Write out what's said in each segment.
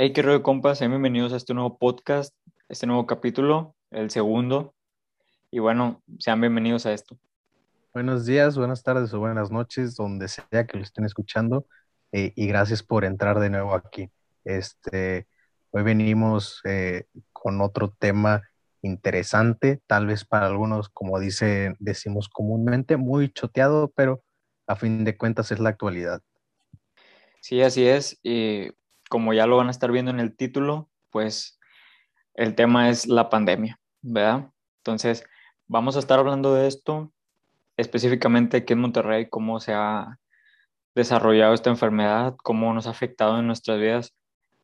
Hey, qué rollo, compas. Sean bienvenidos a este nuevo podcast, este nuevo capítulo, el segundo. Y bueno, sean bienvenidos a esto. Buenos días, buenas tardes o buenas noches, donde sea que lo estén escuchando. eh, y gracias por entrar de nuevo aquí. Este, hoy venimos eh, con otro tema interesante, tal vez para algunos, como dice, decimos comúnmente, muy choteado, pero a fin de cuentas es la actualidad. Sí, así es. Y como ya lo van a estar viendo en el título, pues el tema es la pandemia, ¿verdad? Entonces, vamos a estar hablando de esto específicamente aquí en Monterrey, cómo se ha desarrollado esta enfermedad, cómo nos ha afectado en nuestras vidas,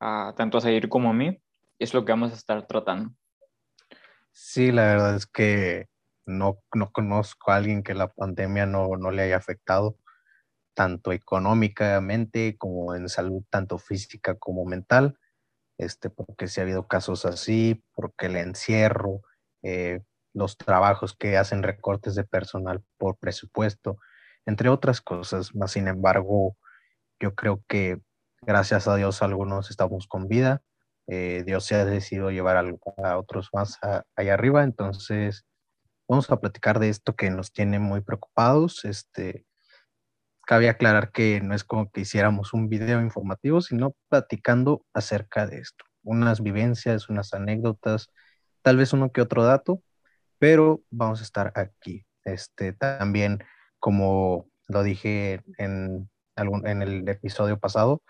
a, tanto a seguir como a mí. Es lo que vamos a estar tratando. Sí, la verdad es que no, no conozco a alguien que la pandemia no, no le haya afectado, tanto económicamente como en salud, tanto física como mental, este, porque sí ha habido casos así, porque el encierro, eh, los trabajos que hacen recortes de personal por presupuesto, entre otras cosas. Más sin embargo, yo creo que gracias a Dios algunos estamos con vida. Eh, Dios se ha decidido llevar a, a otros más a, allá arriba. Entonces, vamos a platicar de esto que nos tiene muy preocupados. Este, cabe aclarar que no es como que hiciéramos un video informativo, sino platicando acerca de esto. Unas vivencias, unas anécdotas, tal vez uno que otro dato, pero vamos a estar aquí. Este, también, como lo dije en, algún, en el episodio pasado,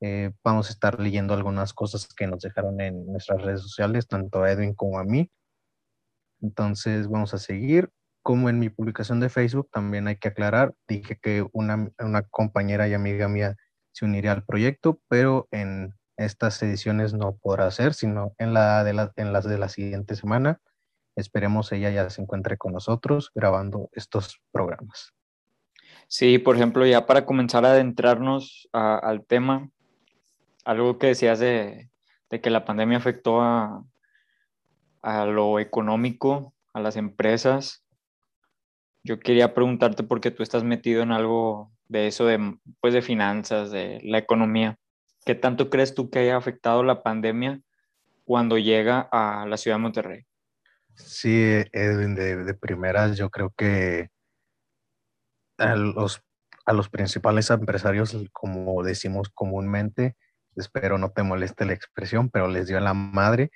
eh, vamos a estar leyendo algunas cosas que nos dejaron en nuestras redes sociales, tanto a Edwin como a mí. Entonces, vamos a seguir. Como en mi publicación de Facebook, también hay que aclarar, dije que una, una compañera y amiga mía se uniría al proyecto, pero en estas ediciones no podrá ser, sino en, la de la, en las de la siguiente semana. Esperemos ella ya se encuentre con nosotros grabando estos programas. Sí, por ejemplo, ya para comenzar a adentrarnos al tema, algo que decías de, de que la pandemia afectó a, a, lo económico, a las empresas. Yo quería preguntarte porque tú estás metido en algo de eso, de, pues de finanzas, de la economía. ¿Qué tanto crees tú que haya afectado la pandemia cuando llega a la ciudad de Monterrey? Sí, Edwin, de, de primeras yo creo que a los, a los principales empresarios, como decimos comúnmente, espero no te moleste la expresión, pero les dio la madre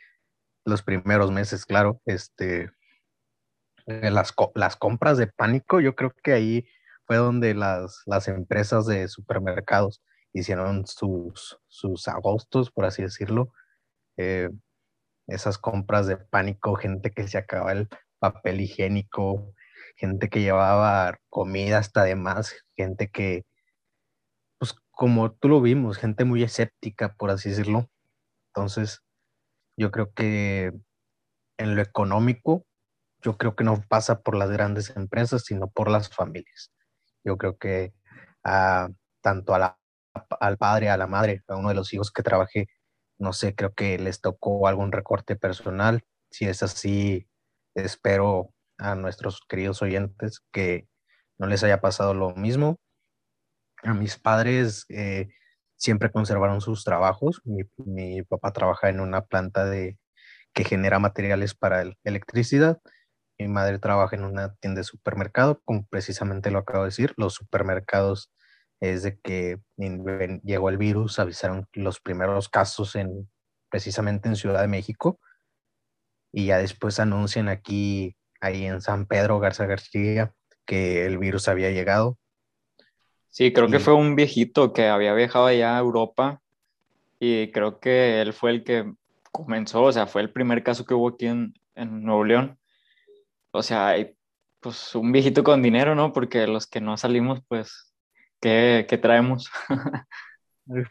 los primeros meses, claro, este, las, las compras de pánico, yo creo que ahí fue donde las, las empresas de supermercados hicieron sus, sus agostos, por así decirlo, eh, esas compras de pánico, gente que se acaba el papel higiénico, gente que llevaba comida hasta de más, gente que, pues como tú lo vimos, gente muy escéptica, por así decirlo. Entonces, yo creo que en lo económico, yo creo que no pasa por las grandes empresas, sino por las familias. Yo creo que a, tanto a la, al padre, a la madre, a uno de los hijos que trabajé, no sé, creo que les tocó algún recorte personal. Si es así, espero a nuestros queridos oyentes que no les haya pasado lo mismo. A mis padres eh, siempre conservaron sus trabajos. Mi, mi, papá trabaja en una planta de, que genera materiales para el, electricidad. Mi madre trabaja en una tienda de supermercado, como precisamente lo acabo de decir. Los supermercados es de que llegó el virus, avisaron los primeros casos en precisamente en Ciudad de México y ya después anuncian aquí ahí en San Pedro Garza García que el virus había llegado. Sí, creo y... que fue un viejito que había viajado allá a Europa y creo que él fue el que comenzó, o sea, fue el primer caso que hubo aquí en, en Nuevo León. O sea, pues un viejito con dinero, ¿no? Porque los que no salimos, pues, ¿qué, qué traemos?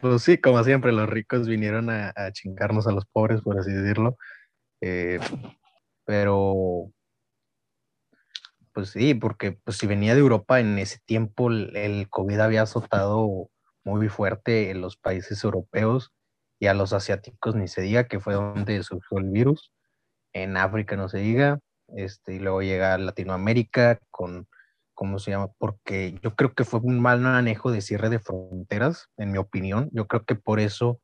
pues sí, como siempre, los ricos vinieron a, a chingarnos a los pobres, por así decirlo. Eh, pero pues sí, porque pues si venía de Europa en ese tiempo el, el, COVID había azotado muy fuerte en los países europeos y a los asiáticos ni se diga que fue donde surgió el virus. En África no se diga, este, y luego llega a Latinoamérica con, ¿cómo se llama? Porque yo creo que fue un mal manejo de cierre de fronteras, en mi opinión. Yo creo que por eso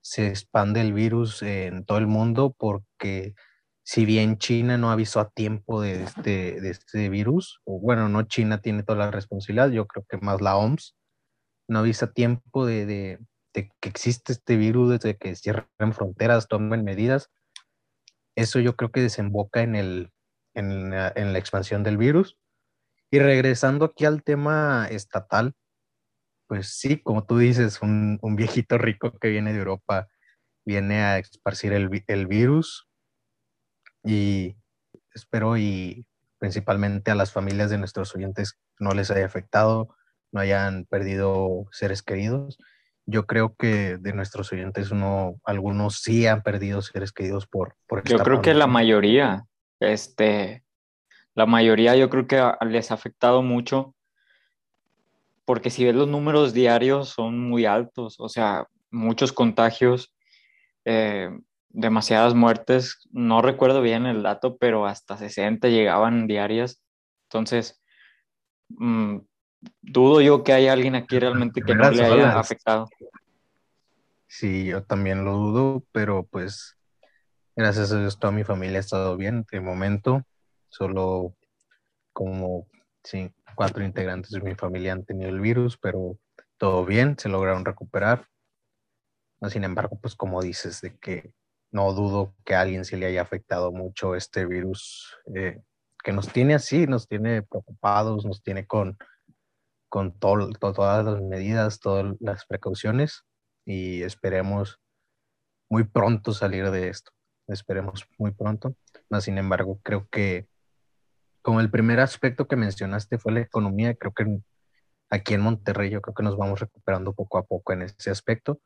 se expande el virus en todo el mundo porque si bien China no avisó a tiempo de este, de este virus, o bueno, no China tiene toda la responsabilidad, yo creo que más la OMS, no avisa a tiempo de, de, de que existe este virus, desde que cierren fronteras, tomen medidas, eso yo creo que desemboca en, el, en, la, en la expansión del virus. Y regresando aquí al tema estatal, pues sí, como tú dices, un, un, viejito rico que viene de Europa viene a esparcir el, el, virus y espero y principalmente a las familias de nuestros oyentes no les haya afectado, no hayan perdido seres queridos. Yo creo que de nuestros oyentes uno, algunos sí han perdido seres queridos por... por yo creo que la mayoría, este, la mayoría yo creo que les ha afectado mucho porque si ves los números diarios son muy altos, o sea, muchos contagios, eh, demasiadas muertes, no recuerdo bien el dato, pero hasta 60 llegaban diarias, entonces mmm, dudo yo que haya alguien aquí realmente que no le haya afectado. Sí, yo también lo dudo, pero pues gracias a Dios toda mi familia ha estado bien de momento, solo como sí, cuatro integrantes de mi familia han tenido el virus, pero todo bien, se lograron recuperar. Sin embargo, pues como dices, de que no dudo que a alguien se le haya afectado mucho este virus eh, que nos tiene así, nos tiene preocupados, nos tiene con, con todo, todas las medidas, todas las precauciones y esperemos muy pronto salir de esto. Esperemos muy pronto. sin embargo, creo que como el primer aspecto que mencionaste fue la economía, creo que aquí en Monterrey yo creo que nos vamos recuperando poco a poco en ese aspecto.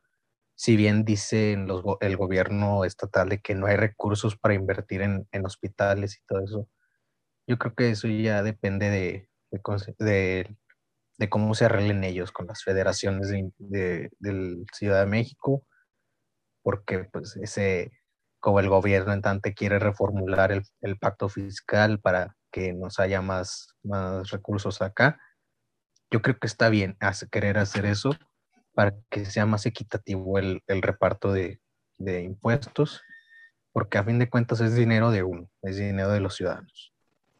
Si bien dice los, el gobierno estatal de que no hay recursos para invertir en, en, hospitales y todo eso, yo creo que eso ya depende de, de, de, cómo se arreglen ellos con las federaciones de, del Ciudad de México, porque pues ese, como el gobierno entrante quiere reformular el, el pacto fiscal para que nos haya más, más recursos acá. Yo creo que está bien querer hacer eso para que sea más equitativo el, el reparto de, de, impuestos, porque a fin de cuentas es dinero de uno, es dinero de los ciudadanos.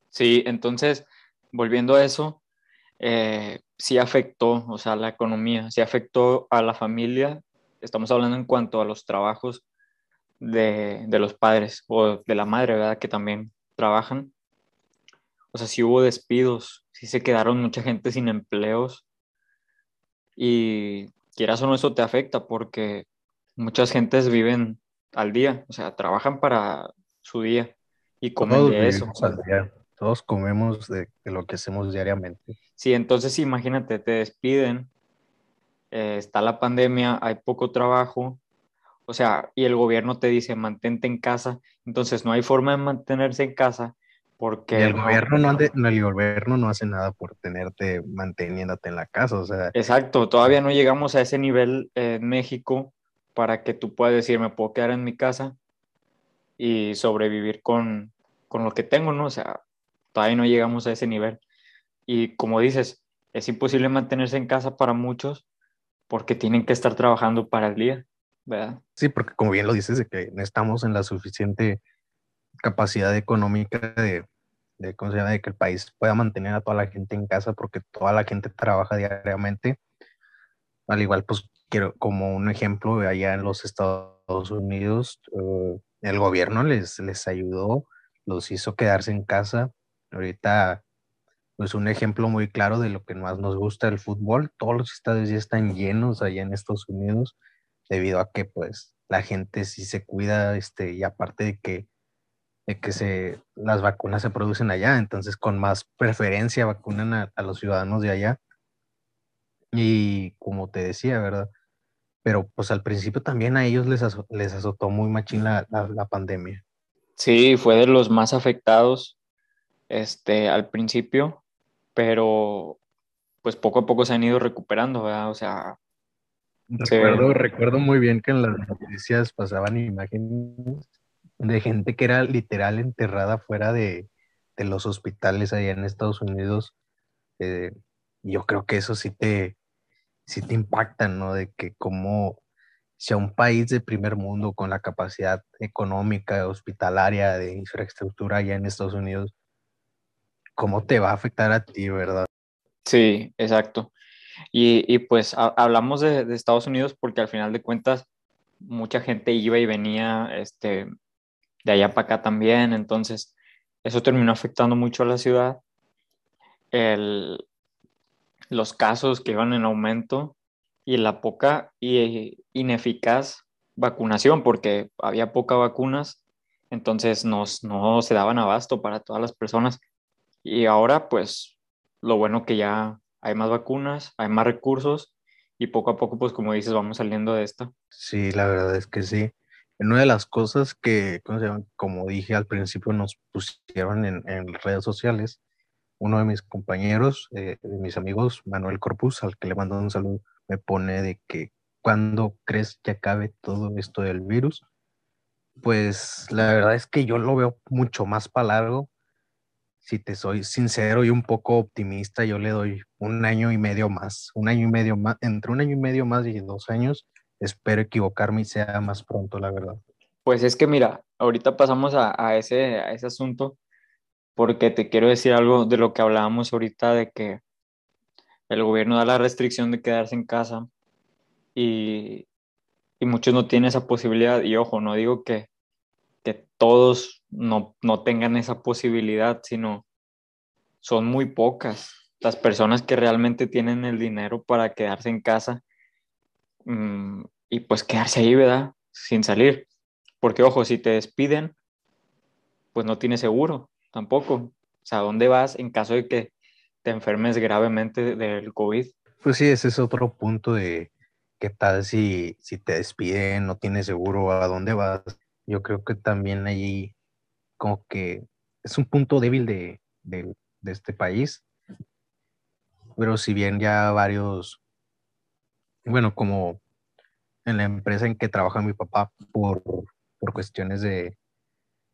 Sí, entonces, volviendo a eso, eh, sí afectó, o sea, la economía, sí afectó a la familia, estamos hablando en cuanto a los trabajos de, de los padres o de la madre, ¿verdad? Que también trabajan o sea, sí hubo despidos, sí se quedaron mucha gente sin empleos y quieras o no eso te afecta porque muchas gentes viven al día, o sea, trabajan para su día y comen de eso. Todos comemos de, lo que hacemos diariamente. Sí, entonces imagínate, te despiden, eh, está la pandemia, hay poco trabajo, o sea, y el gobierno te dice mantente en casa, entonces no hay forma de mantenerse en casa porque el gobierno no, el gobierno no hace nada por tenerte manteniéndote en la casa, o sea. Exacto, todavía no llegamos a ese nivel en México para que tú puedas decir, me puedo quedar en mi casa y sobrevivir con, con lo que tengo, ¿no? O sea, todavía no llegamos a ese nivel. Y como dices, es imposible mantenerse en casa para muchos porque tienen que estar trabajando para el día, Sí, porque como bien lo dices, de que no estamos en la suficiente capacidad económica de, ¿cómo se llama? de que el país pueda mantener a toda la gente en casa porque toda la gente trabaja diariamente. Al igual, pues quiero como un ejemplo, allá en los Estados Unidos, uh, el gobierno les, les ayudó, los hizo quedarse en casa. Ahorita, pues un ejemplo muy claro de lo que más nos gusta el fútbol, todos los estadios ya están llenos allá en Estados Unidos debido a que pues la gente sí se cuida, este, y aparte de que de que se, las vacunas se producen allá, entonces con más preferencia vacunan a, los ciudadanos de allá. Y como te decía, ¿verdad? Pero pues al principio también a ellos les, les azotó muy machín la, la, pandemia. Sí, fue de los más afectados este, al principio, pero pues poco a poco se han ido recuperando, ¿verdad? O sea... Recuerdo, recuerdo muy bien que en las noticias pasaban imágenes de gente que era literal enterrada fuera de, los hospitales allá en Estados Unidos. Eh, yo creo que eso sí te, sí te impacta, ¿no? De que como si a un país de primer mundo con la capacidad económica, hospitalaria, de infraestructura allá en Estados Unidos, ¿cómo te va a afectar a ti, verdad? Sí, exacto. Y, y pues hablamos de, Estados Unidos porque al final de cuentas mucha gente iba y venía este, de allá para acá también, entonces eso terminó afectando mucho a la ciudad. El, los casos que iban en aumento y la poca y ineficaz vacunación, porque había pocas vacunas, entonces no, no se daban abasto para todas las personas. Y ahora, pues, lo bueno que ya hay más vacunas, hay más recursos y poco a poco, pues, como dices, vamos saliendo de esto. Sí, la verdad es que sí. Una de las cosas que, como dije al principio, nos pusieron en, redes sociales, uno de mis compañeros, eh, de mis amigos, Manuel Corpus, al que le mando un saludo, me pone de que cuando crees que acabe todo esto del virus, pues la verdad es que yo lo veo mucho más para largo. Si te soy sincero y un poco optimista, yo le doy un año y medio más, un año y medio más, entre un año y medio más y dos años. Espero equivocarme y sea más pronto, la verdad. Pues es que mira, ahorita pasamos a, a ese, a ese asunto porque te quiero decir algo de lo que hablábamos ahorita de que el gobierno da la restricción de quedarse en casa y, y muchos no tienen esa posibilidad. Y ojo, no digo que, que todos no, no tengan esa posibilidad, sino son muy pocas las personas que realmente tienen el dinero para quedarse en casa mm, y pues quedarse ahí, ¿verdad? Sin salir. Porque ojo, si te despiden, pues no tienes seguro tampoco. O sea, ¿dónde vas en caso de que te enfermes gravemente del COVID. Pues sí, ese es otro punto de qué tal si, si te despiden, no tienes seguro a dónde vas. Yo creo que también ahí como que es un punto débil de, de, este país. Pero si bien ya varios, bueno, como en la empresa en que trabaja mi papá por, por cuestiones de,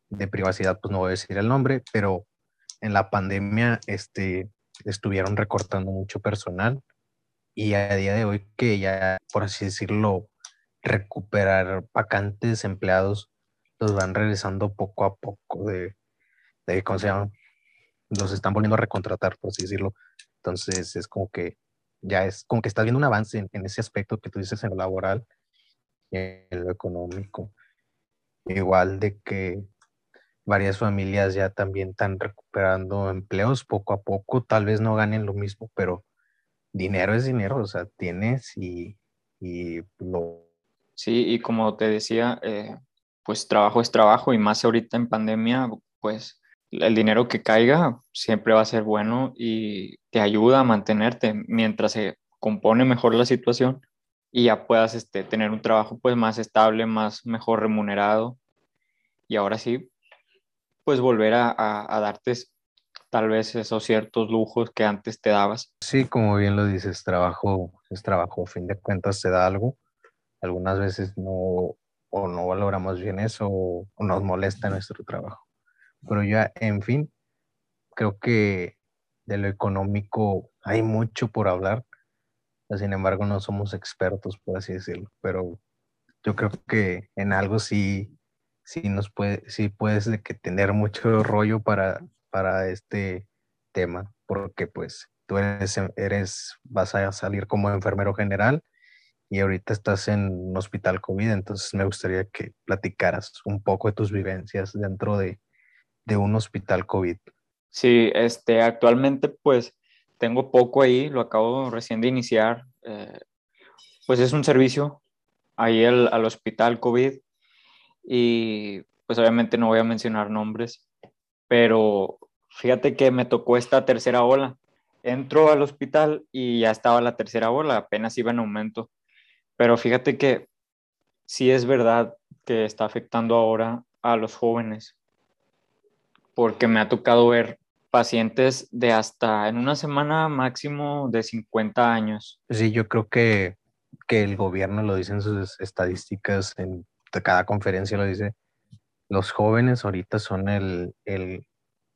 de privacidad, pues no voy a decir el nombre, pero en la pandemia, este, estuvieron recortando mucho personal y a día de hoy que ya, por así decirlo, recuperar vacantes empleados, los van regresando poco a poco de, de ¿cómo se llama? Los están volviendo a recontratar, por así decirlo. Entonces es como que ya es como que está viendo un avance en, en ese aspecto que tú dices en lo laboral y en lo económico. Igual de que varias familias ya también están recuperando empleos poco a poco, tal vez no ganen lo mismo, pero dinero es dinero, o sea, tienes y, y lo... Sí, y como te decía, eh, pues trabajo es trabajo y más ahorita en pandemia, pues el dinero que caiga siempre va a ser bueno y te ayuda a mantenerte mientras se compone mejor la situación y ya puedas este, tener un trabajo pues más estable, más mejor remunerado. Y ahora sí, pues volver a, a, darte tal vez esos ciertos lujos que antes te dabas. Sí, como bien lo dices, trabajo es trabajo, a fin de cuentas te da algo. Algunas veces no o no valoramos bien eso o, nos molesta nuestro trabajo. Pero ya, en fin, creo que de lo económico hay mucho por hablar. Sin embargo, no somos expertos, por así decirlo. Pero yo creo que en algo sí sí nos puede, sí puedes de que tener mucho rollo para, para este tema, porque pues tú eres, eres, vas a salir como enfermero general y ahorita estás en un hospital COVID, entonces me gustaría que platicaras un poco de tus vivencias dentro de, de un hospital COVID. Sí, este, actualmente pues tengo poco ahí, lo acabo recién de iniciar, eh, pues es un servicio ahí al hospital COVID y pues obviamente no voy a mencionar nombres, pero fíjate que me tocó esta tercera ola. Entro al hospital y ya estaba la tercera ola, apenas iba en aumento. Pero fíjate que sí es verdad que está afectando ahora a los jóvenes, porque me ha tocado ver pacientes de hasta en una semana máximo de 50 años. Sí, yo creo que, que el gobierno lo dice en sus estadísticas en cada conferencia lo dice, los jóvenes ahorita son el, el,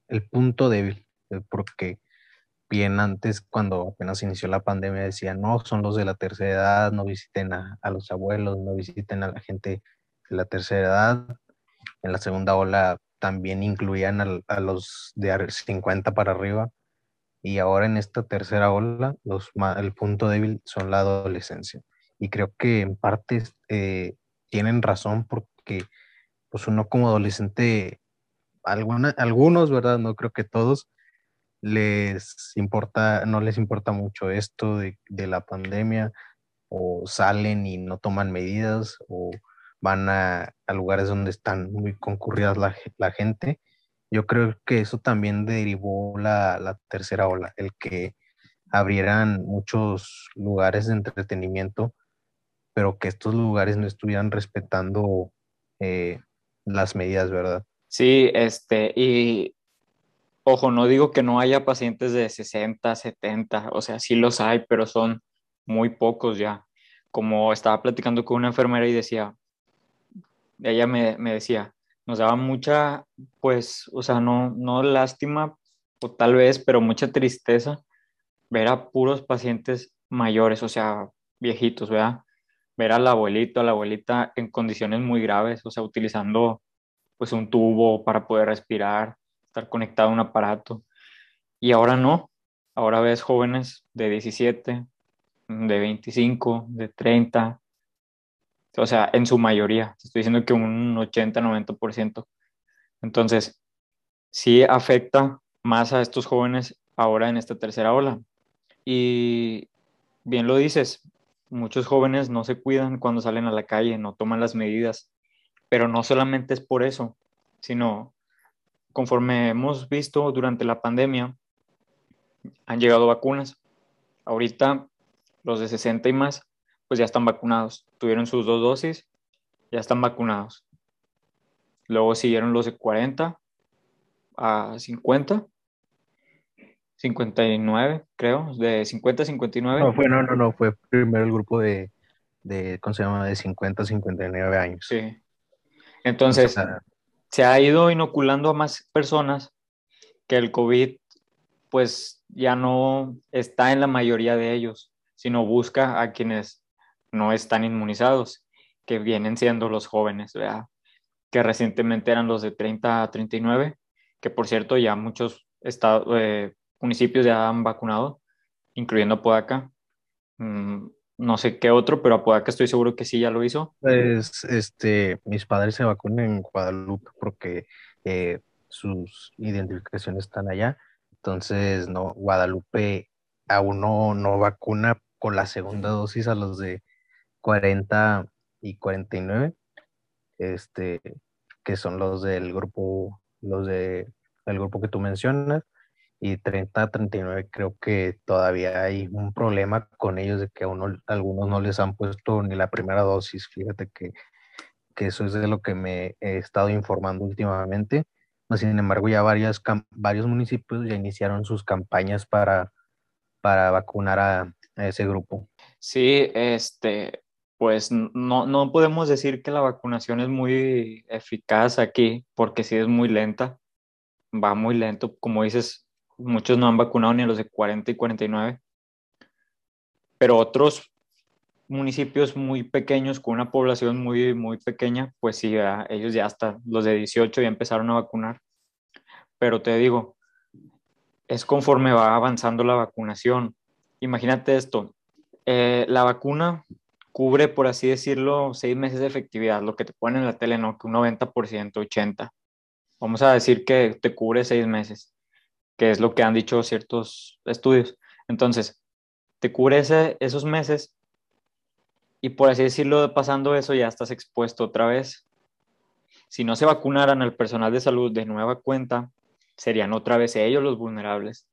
el punto débil, eh, porque bien antes, cuando apenas inició la pandemia, decían, no, son los de la tercera edad, no visiten a, los abuelos, no visiten a la gente de la tercera edad. En la segunda ola también incluían a, los de 50 para arriba. Y ahora en esta tercera ola, los, el punto débil son la adolescencia. Y creo que en parte eh, tienen razón porque pues uno como adolescente, alguna, algunos, ¿verdad? No creo que todos, les importa, no les importa mucho esto de, la pandemia, o salen y no toman medidas, o van a, lugares donde están muy concurridas la, gente. Yo creo que eso también derivó la, la, tercera ola, el que abrieran muchos lugares de entretenimiento, pero que estos lugares no estuvieran respetando eh, las medidas, ¿verdad? Sí, este, y Ojo, no digo que no haya pacientes de 60, 70, o sea, sí los hay, pero son muy pocos ya. Como estaba platicando con una enfermera y decía, ella me, decía, nos daba mucha, pues, o sea, no, no lástima, o tal vez, pero mucha tristeza ver a puros pacientes mayores, o sea, viejitos, ¿verdad? Ver al abuelito, a la abuelita en condiciones muy graves, o sea, utilizando pues un tubo para poder respirar, estar conectado a un aparato. Y ahora no, ahora ves jóvenes de 17, de 25, de 30, o sea, en su mayoría, estoy diciendo que un 80, 90%. Entonces, sí afecta más a estos jóvenes ahora en esta tercera ola. Y bien lo dices, muchos jóvenes no se cuidan cuando salen a la calle, no toman las medidas, pero no solamente es por eso, sino conforme hemos visto durante la pandemia, han llegado vacunas. Ahorita los de 60 y más, pues ya están vacunados. Tuvieron sus dos dosis, ya están vacunados. Luego siguieron los de 40 a 50, 59, creo, de 50 a 59. No, fue, no, no, no, fue primero el grupo de, de ¿cómo se llama? De 50 a 59 años. Sí. Entonces, se ha ido inoculando a más personas que el COVID pues ya no está en la mayoría de ellos, sino busca a quienes no están inmunizados, que vienen siendo los jóvenes, ¿verdad? que recientemente eran los de 30 a 39, que por cierto ya muchos estados, eh, municipios ya han vacunado, incluyendo Podaca. Mm, no sé qué otro, pero Apodaca estoy seguro que sí ya lo hizo. Pues, este, mis padres se vacunan en Guadalupe porque eh, sus identificaciones están allá. Entonces, no, Guadalupe aún no, no vacuna con la segunda dosis a los de 40 y 49, este, que son los del grupo, los de el grupo que tú mencionas y 30 a 39 creo que todavía hay un problema con ellos de que a uno, algunos no les han puesto ni la primera dosis. Fíjate que, que eso es de lo que me he estado informando últimamente. Sin embargo, ya varias, varios municipios ya iniciaron sus campañas para, para vacunar a, ese grupo. Sí, este, pues no, no podemos decir que la vacunación es muy eficaz aquí, porque sí es muy lenta, va muy lento. Como dices, muchos no han vacunado ni los de 40 y 49, pero otros municipios muy pequeños con una población muy, muy pequeña, pues sí, ellos ya hasta los de 18 ya empezaron a vacunar. Pero te digo, es conforme va avanzando la vacunación. Imagínate esto, eh, la vacuna cubre, por así decirlo, seis meses de efectividad, lo que te ponen en la tele, no, que un 90%, 80%. Vamos a decir que te cubre seis meses que es lo que han dicho ciertos estudios. Entonces, te cubre esos meses y por así decirlo, pasando eso ya estás expuesto otra vez. Si no se vacunaran al personal de salud de nueva cuenta, serían otra vez ellos los vulnerables.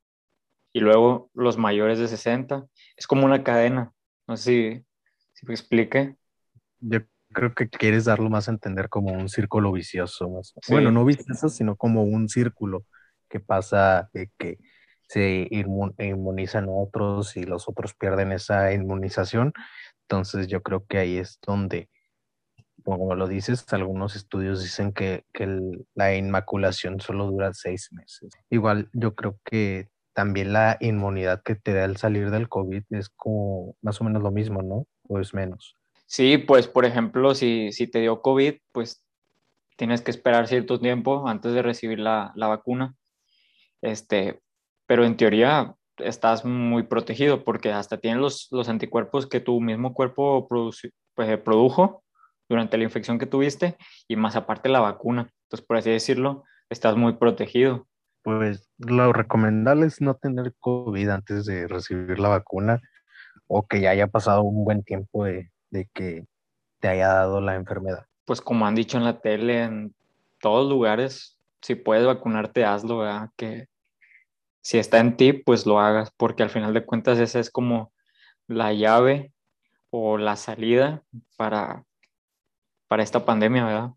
Y luego los mayores de 60. Es como una cadena. No sé si, si me explique. Yo creo que quieres darlo más a entender como un círculo vicioso. Bueno, no vicioso, sino como un círculo que pasa de que se inmunizan otros y los otros pierden esa inmunización. Entonces yo creo que ahí es donde, como lo dices, algunos estudios dicen que, la inmaculación solo dura seis meses. Igual yo creo que también la inmunidad que te da el salir del COVID es como más o menos lo mismo, ¿no? O es menos. Sí, pues por ejemplo, si, si te dio COVID, pues tienes que esperar cierto tiempo antes de recibir la, la vacuna. Este, pero en teoría estás muy protegido porque hasta tienes los, los anticuerpos que tu mismo cuerpo pues, produjo durante la infección que tuviste y más aparte la vacuna. Entonces, por así decirlo, estás muy protegido. Pues lo recomendable es no tener COVID antes de recibir la vacuna o que ya haya pasado un buen tiempo de, de que te haya dado la enfermedad. Pues como han dicho en la tele, en todos lugares, si puedes vacunarte, hazlo, ¿verdad? Que si está en ti, pues lo hagas, porque al final de cuentas esa es como la llave o la salida para, para esta pandemia, ¿verdad?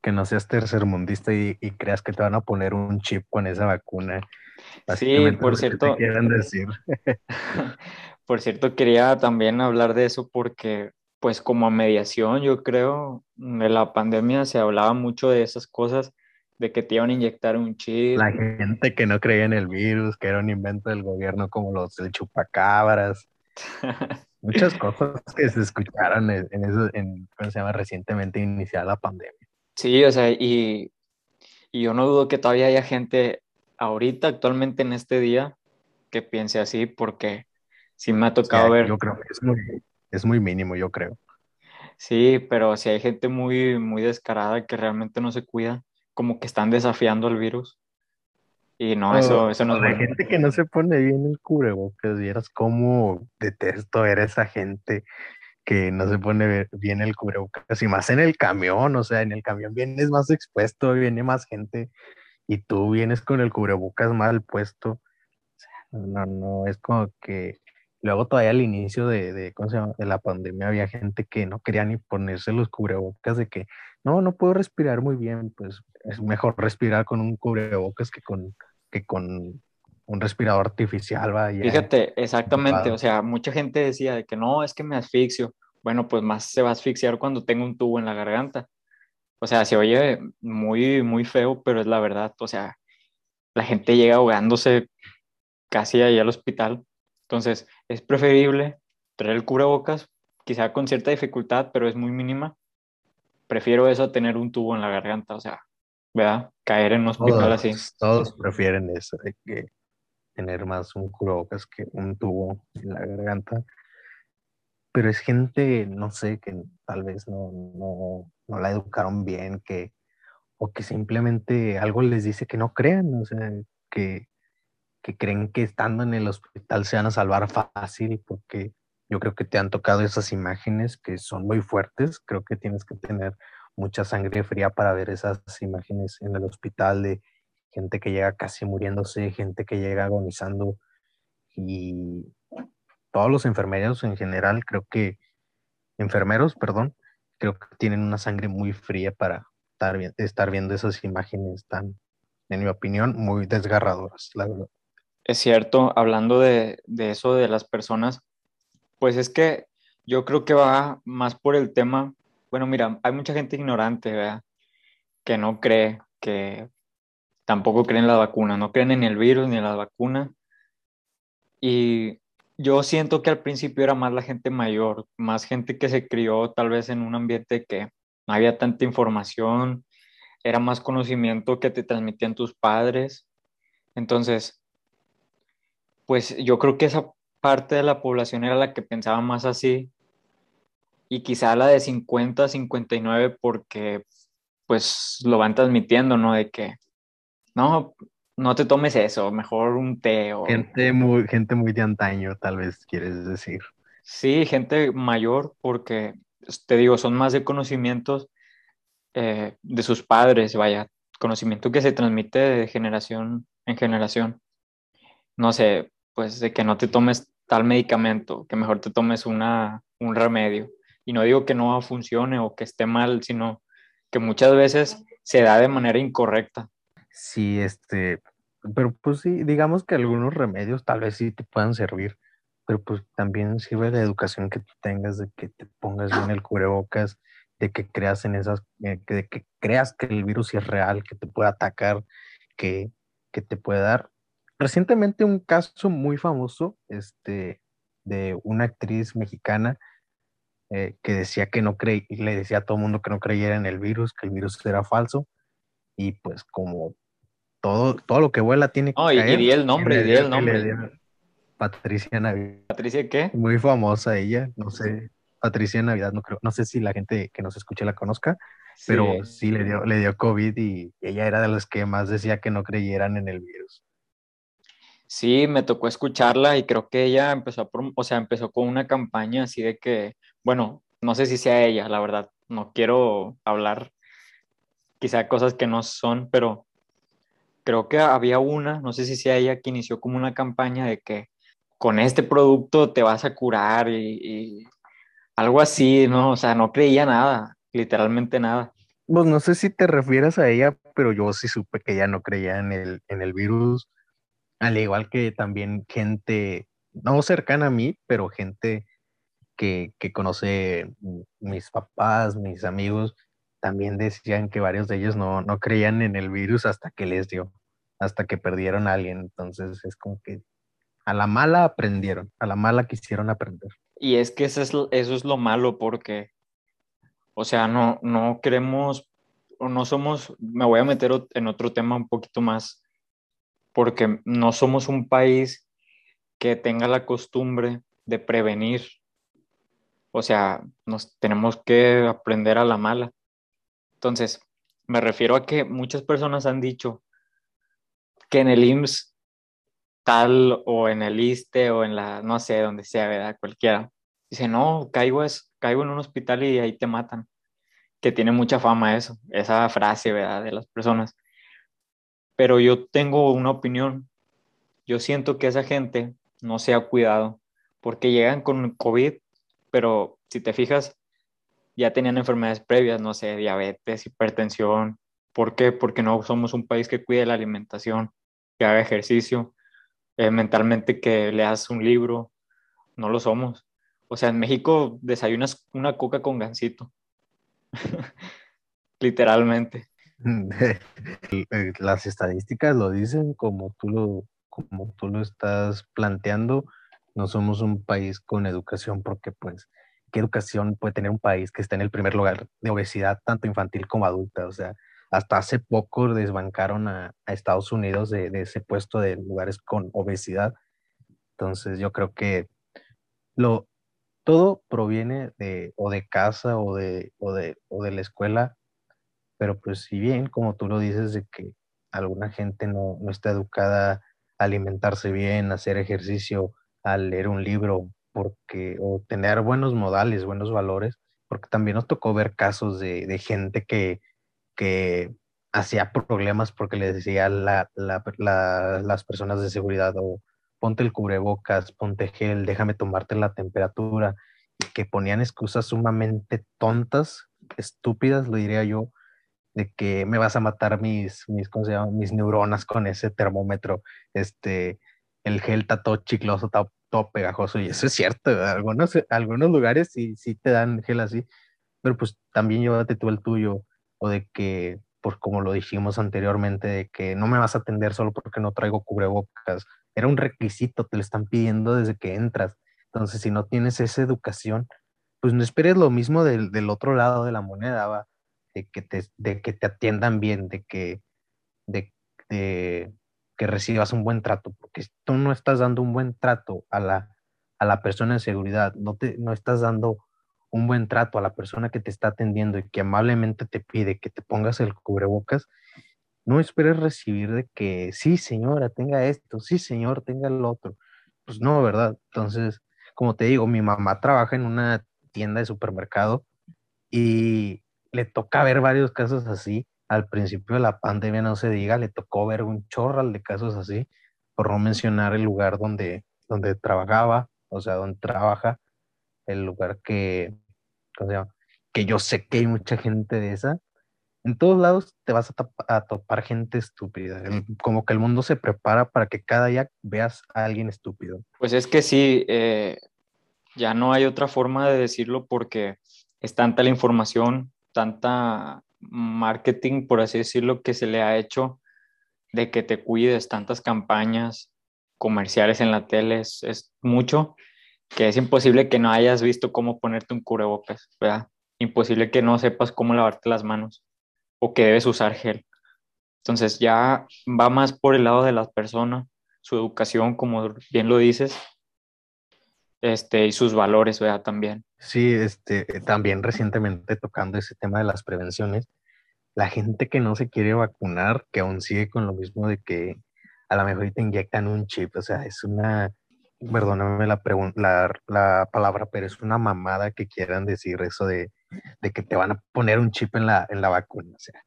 Que no seas tercermundista y, y creas que te van a poner un chip con esa vacuna. Sí, por cierto. decir. por cierto, quería también hablar de eso porque, pues, como a mediación, yo creo, de la pandemia se hablaba mucho de esas cosas de que te iban a inyectar un chip. La gente que no creía en el virus, que era un invento del gobierno como los del chupacabras. Muchas cosas que se escucharon en, eso, en, ¿cómo se llama? Recientemente iniciada la pandemia. Sí, o sea, y, y yo no dudo que todavía haya gente ahorita, actualmente en este día, que piense así, porque sí me ha tocado ver. Yo creo que es muy, es muy mínimo, yo creo. Sí, pero si hay gente muy, muy descarada que realmente no se cuida, como que están desafiando el virus. Y no, eso, eso no es Hay gente que no se pone bien el cubrebocas, vieras cómo detesto ver a esa gente que no se pone bien el cubrebocas, y más en el camión, o sea, en el camión vienes más expuesto, viene más gente, y tú vienes con el cubrebocas mal puesto. No, no, es como que luego todavía al inicio de, de, ¿cómo se llama? de la pandemia había gente que no quería ni ponerse los cubrebocas de que no, no puedo respirar muy bien, pues es mejor respirar con un cubrebocas que con, que con un respirador artificial. Vaya, Fíjate, exactamente, o sea, mucha gente decía de que no, es que me asfixio. Bueno, pues más se va a asfixiar cuando tenga un tubo en la garganta. O sea, se oye muy, muy feo, pero es la verdad. O sea, la gente llega ahogándose casi ahí al hospital. Entonces, es preferible traer el cubrebocas, quizá con cierta dificultad, pero es muy mínima, prefiero eso a tener un tubo en la garganta, o sea, ¿verdad? Caer en un hospital así. Todos prefieren eso, de que tener más un cubrebocas que un tubo en la garganta. Pero es gente, no sé, que tal vez no, no, no la educaron bien, que, o que simplemente algo les dice que no crean, o sea, que, que creen que estando en el hospital se van a salvar fácil porque yo creo que te han tocado esas imágenes que son muy fuertes. Creo que tienes que tener mucha sangre fría para ver esas imágenes en el hospital de gente que llega casi muriéndose, gente que llega agonizando y todos los enfermeros en general, creo que enfermeros, perdón, creo que tienen una sangre muy fría para estar, estar viendo esas imágenes tan, en mi opinión, muy desgarradoras, la verdad. Es cierto, hablando de, de eso de las personas, pues es que yo creo que va más por el tema, bueno, mira, hay mucha gente ignorante, ¿verdad? Que no cree, que tampoco creen en la vacuna, no creen en el virus ni en la vacuna. Y yo siento que al principio era más la gente mayor, más gente que se crió tal vez en un ambiente que no había tanta información, era más conocimiento que te transmitían tus padres. Entonces, pues yo creo que esa parte de la población era la que pensaba más así y quizá la de 50, 59 porque pues lo van transmitiendo, ¿no? De que no, no te tomes eso, mejor un té o... Gente muy, gente muy de antaño, tal vez quieres decir. Sí, gente mayor porque, te digo, son más de conocimientos eh, de sus padres, vaya, conocimiento que se transmite de generación en generación. No sé, pues de que no te tomes tal medicamento, que mejor te tomes una, un remedio. Y no digo que no funcione o que esté mal, sino que muchas veces se da de manera incorrecta. Sí, este, pero pues sí, digamos que algunos remedios tal vez sí te puedan servir, pero pues también sirve la educación que tú tengas, de que te pongas bien el cubrebocas, de que creas en esas, eh, de que creas que el virus es real, que te puede atacar, que, que te puede dar recientemente un caso muy famoso, este, de una actriz mexicana eh, que decía que no creía, le decía a todo el mundo que no creyera en el virus, que el virus era falso, y pues como todo, todo lo que vuela tiene que no, y, di el nombre, di el nombre. Patricia Navidad. ¿Patricia qué? Muy famosa ella, no sé, Patricia Navidad, no creo, no sé si la gente que nos escuche la conozca, pero sí le dio, le dio COVID y ella era de los que más decía que no creyeran en el virus. Sí, me tocó escucharla y creo que ella empezó, o sea, empezó con una campaña así de que, bueno, no sé si sea ella, la verdad, no quiero hablar quizá cosas que no son, pero creo que había una, no sé si sea ella que inició como una campaña de que con este producto te vas a curar y, algo así, ¿no? O sea, no creía nada, literalmente nada. Pues no sé si te refieres a ella, pero yo sí supe que ella no creía el, en el virus al igual que también gente, no cercana a mí, pero gente que, conoce mis papás, mis amigos, también decían que varios de ellos no, no creían en el virus hasta que les dio, hasta que perdieron a alguien. Entonces es como que a la mala aprendieron, a la mala quisieron aprender. Y es que eso es, eso es lo malo porque, o sea, no, no queremos o no somos, me voy a meter en otro tema un poquito más porque no somos un país que tenga la costumbre de prevenir. O sea, nos tenemos que aprender a la mala. Entonces, me refiero a que muchas personas han dicho que en el IMSS tal o en el ISTE o en la, no sé, donde sea, ¿verdad? Cualquiera. Dice, no, caigo, es, caigo en un hospital y ahí te matan. Que tiene mucha fama eso, esa frase, ¿verdad? De las personas pero yo tengo una opinión. Yo siento que esa gente no se ha cuidado porque llegan con COVID, pero si te fijas, ya tenían enfermedades previas, no sé, diabetes, hipertensión. ¿Por qué? Porque no somos un país que cuide la alimentación, que haga ejercicio, eh, mentalmente que leas un libro. No lo somos. O sea, en México desayunas una coca con gansito. Literalmente. Eh, las estadísticas lo dicen como tú lo, como tú lo estás planteando. No somos un país con educación porque pues, ¿qué educación puede tener un país que está en el primer lugar de obesidad, tanto infantil como adulta? O sea, hasta hace poco desbancaron a, Estados Unidos de, ese puesto de lugares con obesidad. Entonces yo creo que lo, todo proviene de o de casa o de, o de, o de la escuela pero pues si bien, como tú lo dices, de que alguna gente no, no está educada a alimentarse bien, a hacer ejercicio, a leer un libro, porque, o tener buenos modales, buenos valores, porque también nos tocó ver casos de, de gente que, que hacía problemas porque le decía la, la, las personas de seguridad o ponte el cubrebocas, ponte gel, déjame tomarte la temperatura, que ponían excusas sumamente tontas, estúpidas, lo diría yo, de que me vas a matar mis, mis, ¿cómo se llama? mis neuronas con ese termómetro, este, el gel está todo chicloso, está todo pegajoso, y eso es cierto, algunos, algunos lugares sí, sí te dan gel así, pero pues también llévate tú el tuyo, o de que, pues como lo dijimos anteriormente, de que no me vas a atender solo porque no traigo cubrebocas, era un requisito, te lo están pidiendo desde que entras, entonces si no tienes esa educación, pues no esperes lo mismo del, del otro lado de la moneda, va de que te, de que te atiendan bien, de que, de, que recibas un buen trato, porque tú no estás dando un buen trato a la, a la persona de seguridad, no, te, no estás dando un buen trato a la persona que te está atendiendo y que amablemente te pide que te pongas el cubrebocas, no esperes recibir de que, sí, señora, tenga esto, sí, señor, tenga el otro. Pues no, ¿verdad? Entonces, como te digo, mi mamá trabaja en una tienda de supermercado y le toca ver varios casos así. Al principio de la pandemia, no se diga, le tocó ver un chorral de casos así, por no mencionar el lugar donde, donde trabajaba, o sea, donde trabaja, el lugar que, que yo sé que hay mucha gente de esa. En todos lados te vas a, topar gente estúpida, como que el mundo se prepara para que cada día veas a alguien estúpido. Pues es que sí, eh, ya no hay otra forma de decirlo porque es tanta la información tanta marketing, por así decirlo, que se le ha hecho de que te cuides, tantas campañas comerciales en la tele, es, mucho, que es imposible que no hayas visto cómo ponerte un cubrebocas, ¿verdad? Imposible que no sepas cómo lavarte las manos o que debes usar gel. Entonces ya va más por el lado de las personas, su educación, como bien lo dices, este, y sus valores, ¿verdad? También. Sí, este, también recientemente tocando ese tema de las prevenciones, la gente que no se quiere vacunar, que aún sigue con lo mismo de que a lo mejor te inyectan un chip, o sea, es una, perdóname la, la, la palabra, pero es una mamada que quieran decir eso de, de, que te van a poner un chip en la, en la vacuna, o sea,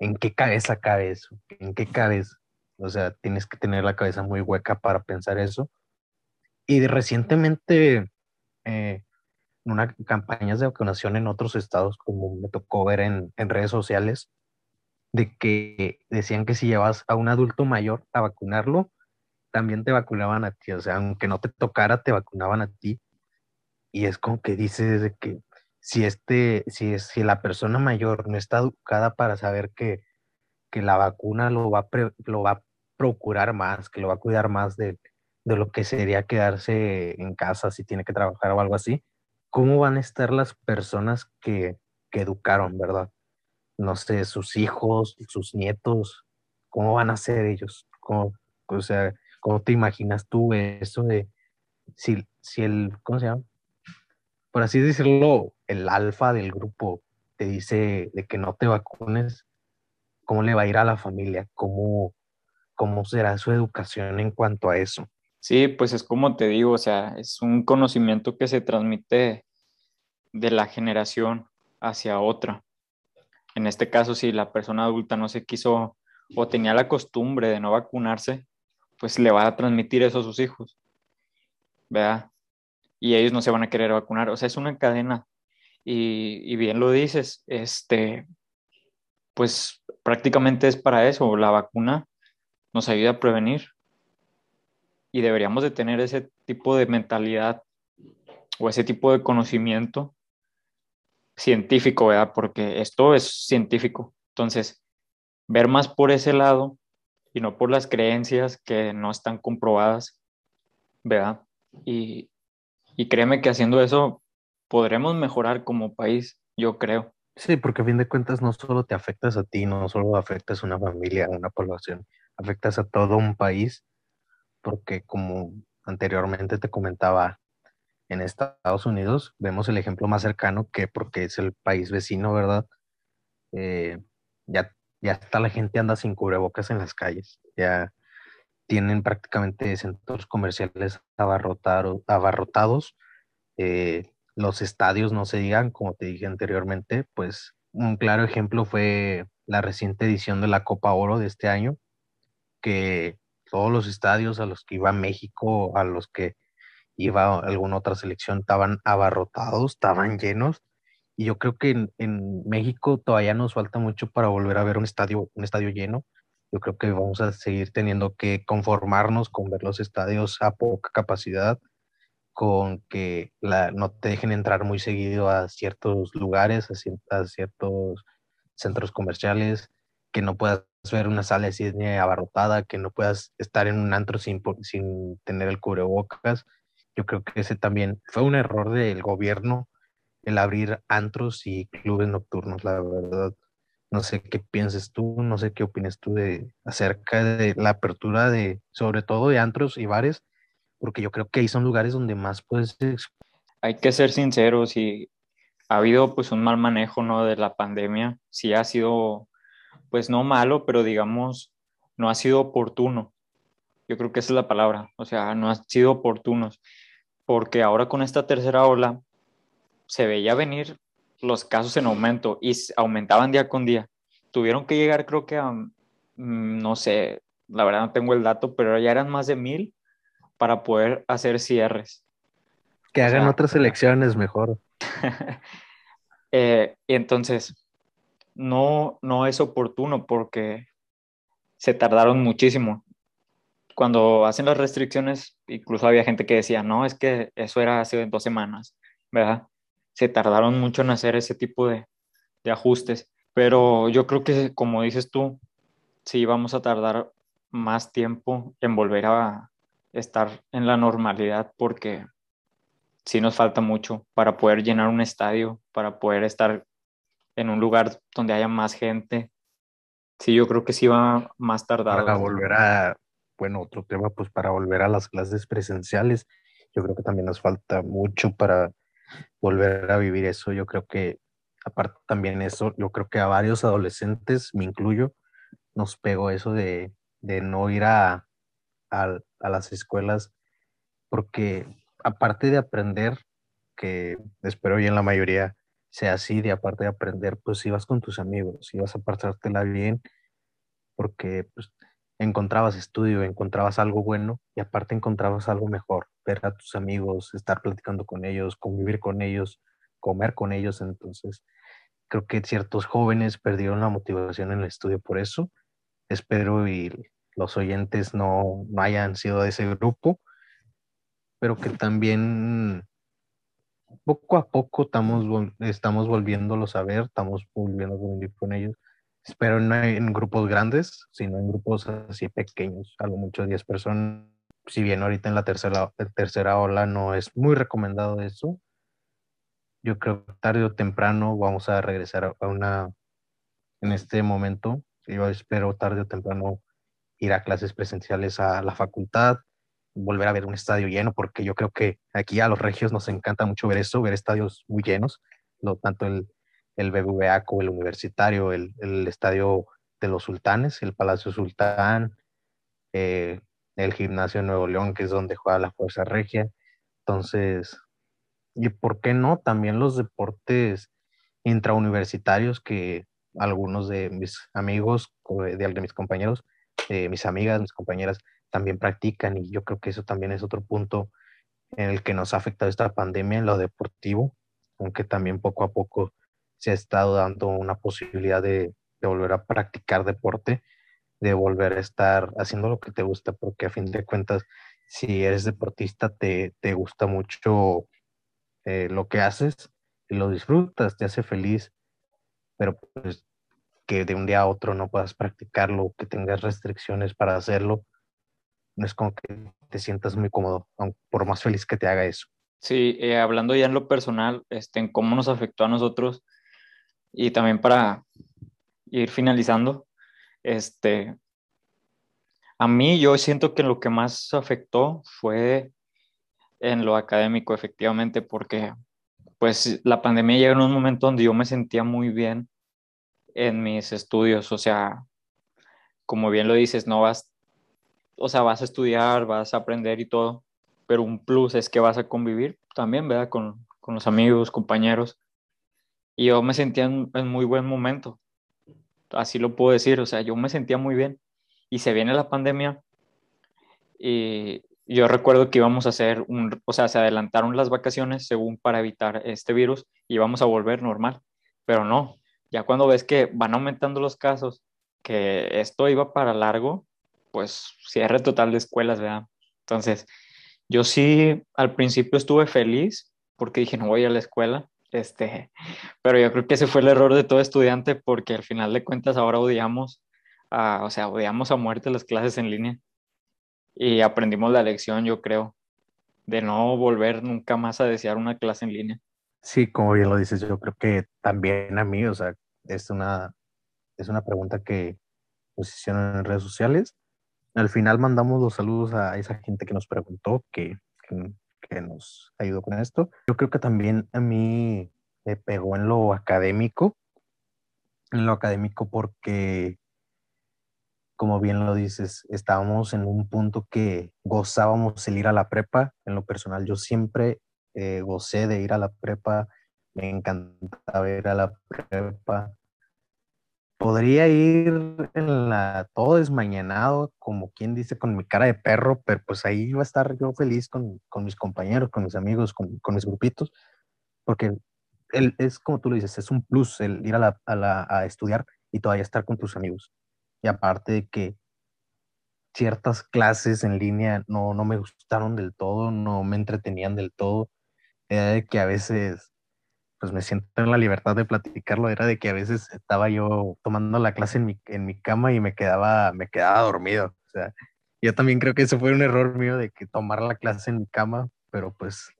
¿en qué cabeza cabe eso? ¿En qué cabeza? O sea, tienes que tener la cabeza muy hueca para pensar eso. Y recientemente, eh, unas campañas de vacunación en otros estados, como me tocó ver en, en redes sociales, de que decían que si llevas a un adulto mayor a vacunarlo, también te vacunaban a ti, o sea, aunque no te tocara, te vacunaban a ti. Y es como que dices de que si este, si, si la persona mayor no está educada para saber que, que la vacuna lo va, lo va a procurar más, que lo va a cuidar más de, de lo que sería quedarse en casa si tiene que trabajar o algo así, ¿cómo van a estar las personas que, educaron, verdad? No sé, sus hijos, sus nietos, ¿cómo van a ser ellos? ¿Cómo, o sea, ¿Cómo te imaginas tú eso de si, si el, ¿cómo se llama? Por así decirlo, el alfa del grupo te dice de que no te vacunes, ¿cómo le va a ir a la familia? ¿Cómo, cómo será su educación en cuanto a eso? Sí, pues es como te digo, o sea, es un conocimiento que se transmite de la generación hacia otra. En este caso, si la persona adulta no se quiso o tenía la costumbre de no vacunarse, pues le va a transmitir eso a sus hijos, ¿verdad? Y ellos no se van a querer vacunar, o sea, es una cadena. Y, bien lo dices, este, pues prácticamente es para eso, la vacuna nos ayuda a prevenir y deberíamos de tener ese tipo de mentalidad o ese tipo de conocimiento científico, ¿verdad? Porque esto es científico. Entonces, ver más por ese lado y no por las creencias que no están comprobadas, ¿verdad? Y, y créeme que haciendo eso podremos mejorar como país, yo creo. Sí, porque a fin de cuentas no solo te afectas a ti, no solo afectas a una familia, a una población, afectas a todo un país, porque como anteriormente te comentaba, en Estados Unidos vemos el ejemplo más cercano que porque es el país vecino, ¿verdad? Eh, ya ya está la gente anda sin cubrebocas en las calles, ya tienen prácticamente centros comerciales abarrotados, eh, los estadios no se digan, como te dije anteriormente, pues un claro ejemplo fue la reciente edición de la Copa Oro de este año, que todos los estadios a los que iba México, a los que iba alguna otra selección, estaban abarrotados, estaban llenos, y yo creo que en, México todavía nos falta mucho para volver a ver un estadio, un estadio lleno. Yo creo que vamos a seguir teniendo que conformarnos con ver los estadios a poca capacidad, con que la, no te dejen entrar muy seguido a ciertos lugares, a, ciertos centros comerciales, que no puedas ver una sala de cine abarrotada, que no puedas estar en un antro sin, sin tener el cubrebocas. Yo creo que ese también fue un error del gobierno el abrir antros y clubes nocturnos, la verdad. No sé qué pienses tú, no sé qué opinas tú de acerca de la apertura de, sobre todo de antros y bares, porque yo creo que ahí son lugares donde más puedes. Hay que ser sinceros y ha habido pues un mal manejo, ¿no? De la pandemia. Sí ha sido, pues no malo, pero digamos, no ha sido oportuno. Yo creo que esa es la palabra. O sea, no ha sido oportunos. Porque ahora con esta tercera ola, se veía venir los casos en aumento y aumentaban día con día. Tuvieron que llegar, creo que a, mm, no sé, la verdad no tengo el dato, pero ya eran más de mil para poder hacer cierres. Que hagan otras elecciones mejor. eh, y entonces, no, no es oportuno porque se tardaron muchísimo. Cuando hacen las restricciones, incluso había gente que decía, no, es que eso era hace dos semanas, ¿verdad? se tardaron mucho en hacer ese tipo de, ajustes. Pero yo creo que, como dices tú, sí vamos a tardar más tiempo en volver a estar en la normalidad porque sí nos falta mucho para poder llenar un estadio, para poder estar en un lugar donde haya más gente. Sí, yo creo que sí va más tardado. Para volver a, bueno, otro tema, pues para volver a las clases presenciales, yo creo que también nos falta mucho para volver a vivir eso. Yo creo que, aparte también eso, yo creo que a varios adolescentes, me incluyo, nos pegó eso de, no ir a, a, las escuelas, porque aparte de aprender, que espero y en la mayoría sea así, de aparte de aprender, pues ibas con tus amigos, ibas a pasártela bien, porque pues, encontrabas estudio, encontrabas algo bueno y aparte encontrabas algo mejor, ver a tus amigos, estar platicando con ellos, convivir con ellos, comer con ellos. Entonces, creo que ciertos jóvenes perdieron la motivación en el estudio por eso. Espero y los oyentes no, no hayan sido de ese grupo, pero que también poco a poco estamos, estamos volviéndolos a ver, estamos volviendo a convivir con ellos Espero no en grupos grandes, sino en grupos así pequeños, a lo mucho 10 personas. Si bien ahorita en la tercera, tercera ola no es muy recomendado eso, yo creo que tarde o temprano vamos a regresar a una, en este momento, yo espero tarde o temprano ir a clases presenciales a la facultad, volver a ver un estadio lleno, porque yo creo que aquí a los regios nos encanta mucho ver eso, ver estadios muy llenos, lo, tanto el, el BBVA como el Universitario, el, Estadio de los Sultanes, el Palacio Sultán, eh, el Gimnasio Nuevo León, que es donde juega la Fuerza Regia. Entonces, ¿y por qué no? También los deportes intrauniversitarios que algunos de mis amigos, de, mis compañeros, mis amigas, mis compañeras, también practican y yo creo que eso también es otro punto en el que nos ha afectado esta pandemia en lo deportivo, aunque también poco a poco se ha estado dando una posibilidad de, volver a practicar deporte, de volver a estar haciendo lo que te gusta, porque a fin de cuentas, si eres deportista, te, gusta mucho eh, lo que haces y lo disfrutas, te hace feliz, pero pues que de un día a otro no puedas practicarlo, que tengas restricciones para hacerlo, no es como que te sientas muy cómodo, por más feliz que te haga eso. Sí, eh, hablando ya en lo personal, este, en cómo nos afectó a nosotros, y también para ir finalizando, este, a mí yo siento que lo que más afectó fue en lo académico, efectivamente, porque pues la pandemia llegó en un momento donde yo me sentía muy bien en mis estudios, o sea, como bien lo dices, no vas, o sea, vas a estudiar, vas a aprender y todo, pero un plus es que vas a convivir también, ¿verdad? Con, con los amigos, compañeros. Y yo me sentía en, muy buen momento, así lo puedo decir, o sea, yo me sentía muy bien. Y se viene la pandemia y yo recuerdo que íbamos a hacer un, o sea, se adelantaron las vacaciones según para evitar este virus y íbamos a volver normal, pero no, ya cuando ves que van aumentando los casos, que esto iba para largo, pues cierre total de escuelas, ¿verdad? Entonces, yo sí al principio estuve feliz porque dije, no voy a la escuela, este, pero yo creo que ese fue el error de todo estudiante porque al final de cuentas ahora odiamos, a, o sea, odiamos a muerte las clases en línea y aprendimos la lección, yo creo, de no volver nunca más a desear una clase en línea. Sí, como bien lo dices, yo creo que también a mí, o sea, es una, es una pregunta que nos hicieron en redes sociales. Al final mandamos los saludos a esa gente que nos preguntó, que, que que nos ayudó con esto. Yo creo que también a mí me pegó en lo académico, en lo académico porque, como bien lo dices, estábamos en un punto que gozábamos el ir a la prepa. En lo personal, yo siempre eh, gocé de ir a la prepa, me encantaba ir a la prepa podría ir en la, todo desmañanado, como quien dice, con mi cara de perro, pero pues ahí iba a estar yo feliz con, mis compañeros, con mis amigos, con, mis grupitos, porque él, es como tú lo dices, es un plus el ir a, la, a, estudiar y todavía estar con tus amigos. Y aparte de que ciertas clases en línea no, no me gustaron del todo, no me entretenían del todo, de que a veces pues me siento en la libertad de platicarlo, era de que a veces estaba yo tomando la clase en mi, en mi cama y me quedaba, me quedaba dormido. O sea, yo también creo que eso fue un error mío de que tomar la clase en mi cama, pero pues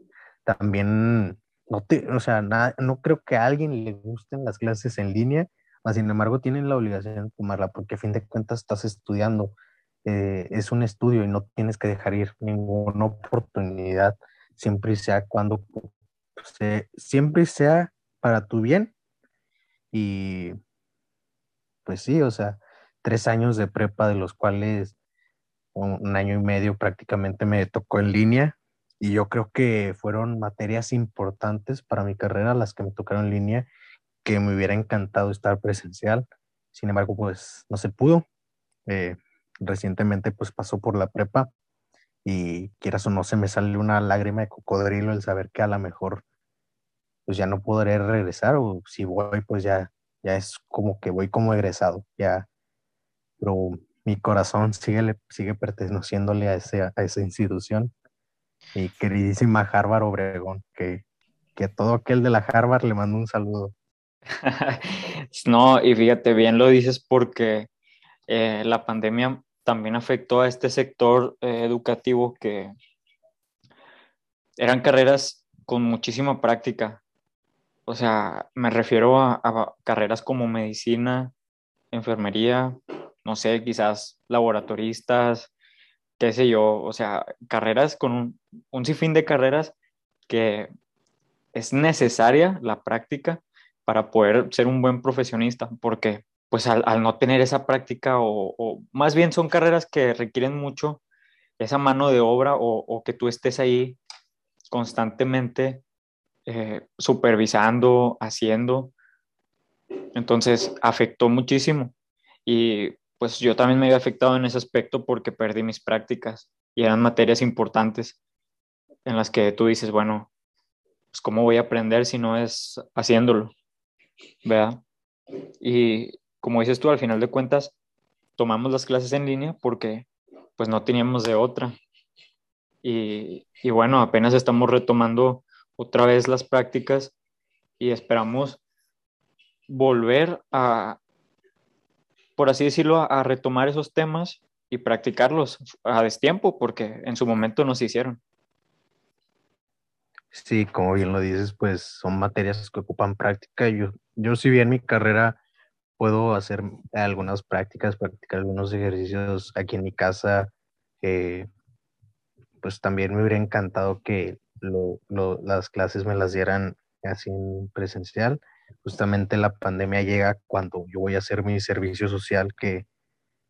también, no te, o sea, nada, no creo que a alguien le gusten las clases en línea, mas sin embargo tienen la obligación de tomarla porque a fin de cuentas estás estudiando. Eh, es un estudio y no tienes que dejar ir ninguna oportunidad, siempre sea cuando siempre sea para tu bien. Y pues sí, o sea, tres años de prepa de los cuales un, año y medio prácticamente me tocó en línea y yo creo que fueron materias importantes para mi carrera las que me tocaron en línea, que me hubiera encantado estar presencial. Sin embargo, pues no se pudo. Eh, recientemente pues pasó por la prepa y quieras o no se me sale una lágrima de cocodrilo el saber que a lo mejor pues ya no podré regresar o si voy pues ya, ya es como que voy como egresado, ya, pero mi corazón sigue, sigue perteneciéndole a, ese, a esa institución. Mi queridísima Harvard Obregón, que, que todo aquel de la Harvard le mando un saludo. no, y fíjate, bien lo dices porque eh, la pandemia también afectó a este sector eh, educativo que eran carreras con muchísima práctica. O sea, me refiero a, carreras como medicina, enfermería, no sé, quizás laboratoristas, qué sé yo, o sea, carreras con un, sinfín de carreras que es necesaria la práctica para poder ser un buen profesionista, porque pues al, no tener esa práctica o, más bien son carreras que requieren mucho esa mano de obra o que tú estés ahí constantemente eh, supervisando, haciendo. Entonces afectó muchísimo. Y pues yo también me había afectado en ese aspecto porque perdí mis prácticas y eran materias importantes en las que tú dices, bueno, pues cómo voy a aprender si no es haciéndolo, ¿verdad? Y como dices tú, al final de cuentas, tomamos las clases en línea porque pues no teníamos de otra. Y, y bueno, apenas estamos retomando otra vez las prácticas y esperamos volver a, por así decirlo, a retomar esos temas y practicarlos a destiempo, porque en su momento nos hicieron. Sí, como bien lo dices, pues son materias que ocupan práctica. Yo, yo si bien mi carrera puedo hacer algunas prácticas, practicar algunos ejercicios aquí en mi casa, eh, pues también me hubiera encantado que las clases me las dieran así en presencial. Justamente la pandemia llega cuando yo voy a hacer mi servicio social, que,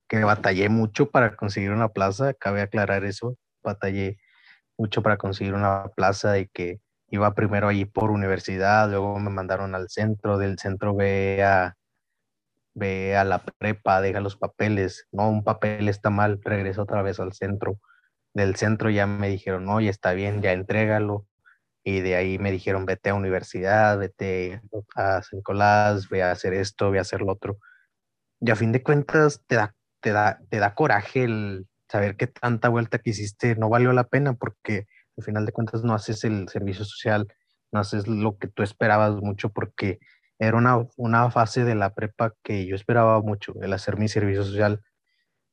que batallé mucho para conseguir una plaza, cabe aclarar eso, batallé mucho para conseguir una plaza y que iba primero allí por universidad, luego me mandaron al centro, del centro ve a, ve a la prepa, deja los papeles, no, un papel está mal, regresa otra vez al centro del centro ya me dijeron, no, ya está bien, ya entrégalo. Y de ahí me dijeron, vete a universidad, vete a San Nicolás, ve a hacer esto, ve a hacer lo otro. Y a fin de cuentas te da, te da, te da coraje el saber que tanta vuelta que hiciste no valió la pena porque al final de cuentas no haces el servicio social, no haces lo que tú esperabas mucho porque era una, una fase de la prepa que yo esperaba mucho, el hacer mi servicio social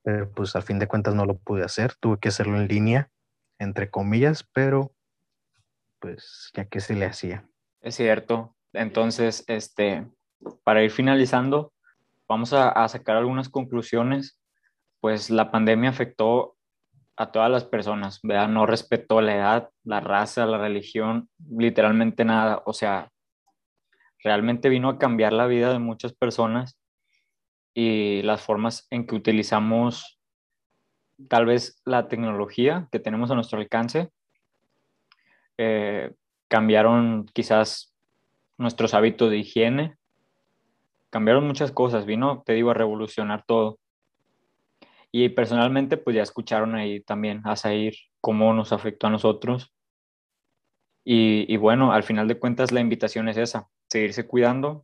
pero pues al fin de cuentas no lo pude hacer, tuve que hacerlo en línea, entre comillas, pero pues ya que se le hacía. Es cierto. Entonces, este, para ir finalizando, vamos a, sacar algunas conclusiones. Pues la pandemia afectó a todas las personas, ¿verdad? No respetó la edad, la raza, la religión, literalmente nada. O sea, realmente vino a cambiar la vida de muchas personas y las formas en que utilizamos tal vez la tecnología que tenemos a nuestro alcance. Eh, cambiaron quizás nuestros hábitos de higiene, cambiaron muchas cosas, vino, te digo, a revolucionar todo. Y personalmente, pues ya escucharon ahí también a Zair cómo nos afectó a nosotros. Y bueno, al final de cuentas la invitación es esa, seguirse cuidando,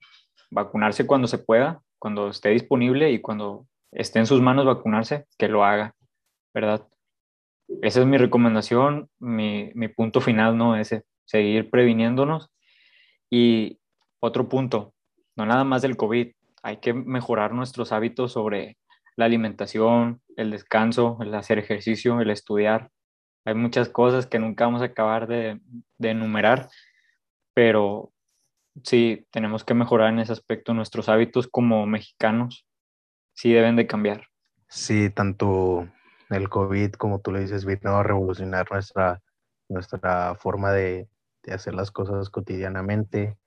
vacunarse cuando se pueda, cuando esté disponible y cuando esté en sus manos vacunarse, que lo haga, ¿verdad? Esa es mi recomendación, mi, mi punto final, ¿no? Ese, seguir previniéndonos y, otro punto, no nada más del COVID, hay que mejorar nuestros hábitos sobre la alimentación, el descanso, el hacer ejercicio, el estudiar. Hay muchas cosas que nunca vamos a acabar de, de enumerar, pero sí, tenemos que mejorar en ese aspecto. Nuestros hábitos como mexicanos sí deben de cambiar. Sí, tanto el COVID, como tú le dices, vino a revolucionar nuestra, nuestra forma de, de hacer las cosas cotidianamente.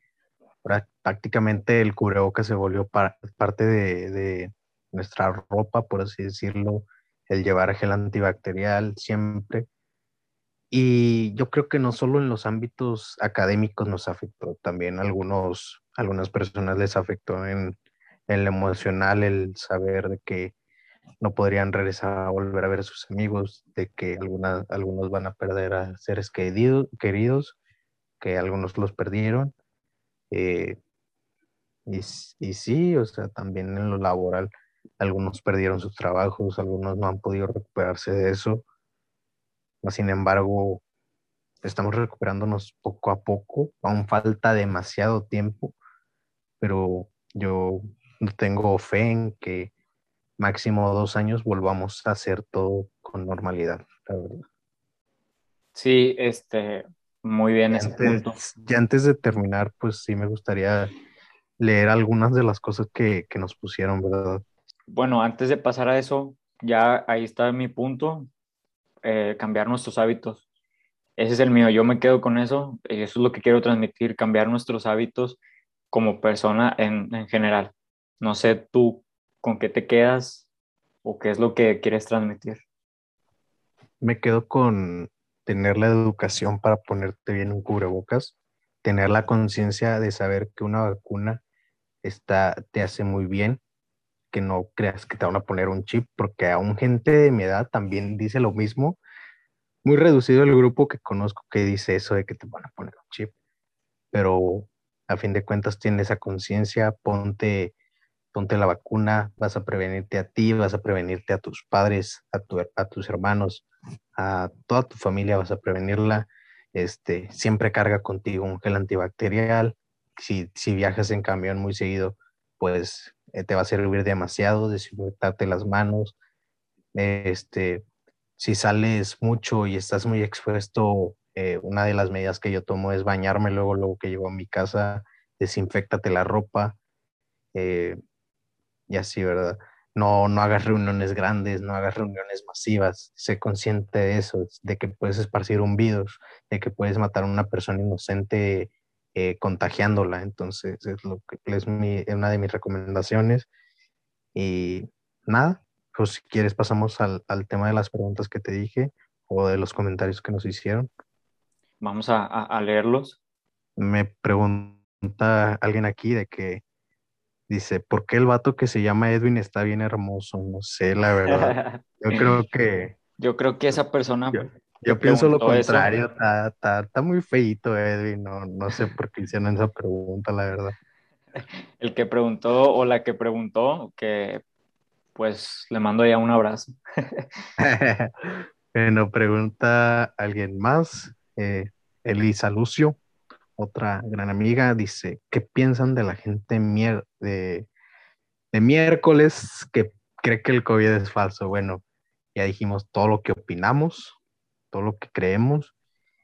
Prácticamente el cubrebocas se volvió parte de, de, nuestra ropa, por así decirlo, el llevar gel antibacterial siempre. Y yo creo que no solo en los ámbitos académicos nos afectó, también algunos, algunas personas les afectó en, en lo emocional el saber de que no podrían regresar a volver a ver a sus amigos, de que algunas, algunos van a perder a seres queridos, queridos que algunos los perdieron. Eh, y, y, sí, o sea, también en lo laboral, algunos perdieron sus trabajos, algunos no han podido recuperarse de eso. Sin embargo, estamos recuperándonos poco a poco, aún falta demasiado tiempo, pero yo tengo fe en que máximo dos años volvamos a hacer todo con normalidad, la verdad. Sí, este, muy bien ese antes, punto. Y antes de terminar, pues sí me gustaría leer algunas de las cosas que, que nos pusieron, ¿verdad? Bueno, antes de pasar a eso, ya ahí está mi punto, eh, cambiar nuestros hábitos. Ese es el mío, yo me quedo con eso, y eso es lo que quiero transmitir, cambiar nuestros hábitos como persona en, en general. No sé tú con qué te quedas o qué es lo que quieres transmitir. Me quedo con tener la educación para ponerte bien un cubrebocas, tener la conciencia de saber que una vacuna está, te hace muy bien, que no creas que te van a poner un chip, porque aún gente de mi edad también dice lo mismo. Muy reducido el grupo que conozco que dice eso de que te van a poner un chip, pero a fin de cuentas tiene esa conciencia, ponte ponte la vacuna, vas a prevenirte a ti, vas a prevenirte a tus padres, a, a tus hermanos, a toda tu familia, vas a prevenirla. Este, siempre carga contigo un gel antibacterial. Si, si viajas en camión muy seguido, pues eh, te va a servir demasiado desinfectarte las manos. Este, si sales mucho y estás muy expuesto, eh, una de las medidas que yo tomo es bañarme luego, luego que llego a mi casa, desinfectate la ropa. Eh, y así, ¿verdad? No, no hagas reuniones grandes, no hagas reuniones masivas, sé consciente de eso, de que puedes esparcir un virus, de que puedes matar a una persona inocente eh, contagiándola, entonces es, lo que, es, mi, una de mis recomendaciones. Y nada, pues si quieres pasamos al, al, tema de las preguntas que te dije o de los comentarios que nos hicieron. Vamos a, a, a leerlos. Me pregunta alguien aquí de que Dice, ¿por qué el vato que se llama Edwin está bien hermoso? No sé, la verdad. Yo creo que... Yo creo que esa persona... Yo, pienso lo contrario, está, está, está, muy feito Edwin, no, no sé por qué hicieron esa pregunta, la verdad. El que preguntó o la que preguntó, que pues le mando ya un abrazo. bueno, pregunta alguien más, eh, Elisa Lucio otra gran amiga, dice, ¿qué piensan de la gente mier de, de miércoles que cree que el COVID es falso? Bueno, ya dijimos todo lo que opinamos, todo lo que creemos.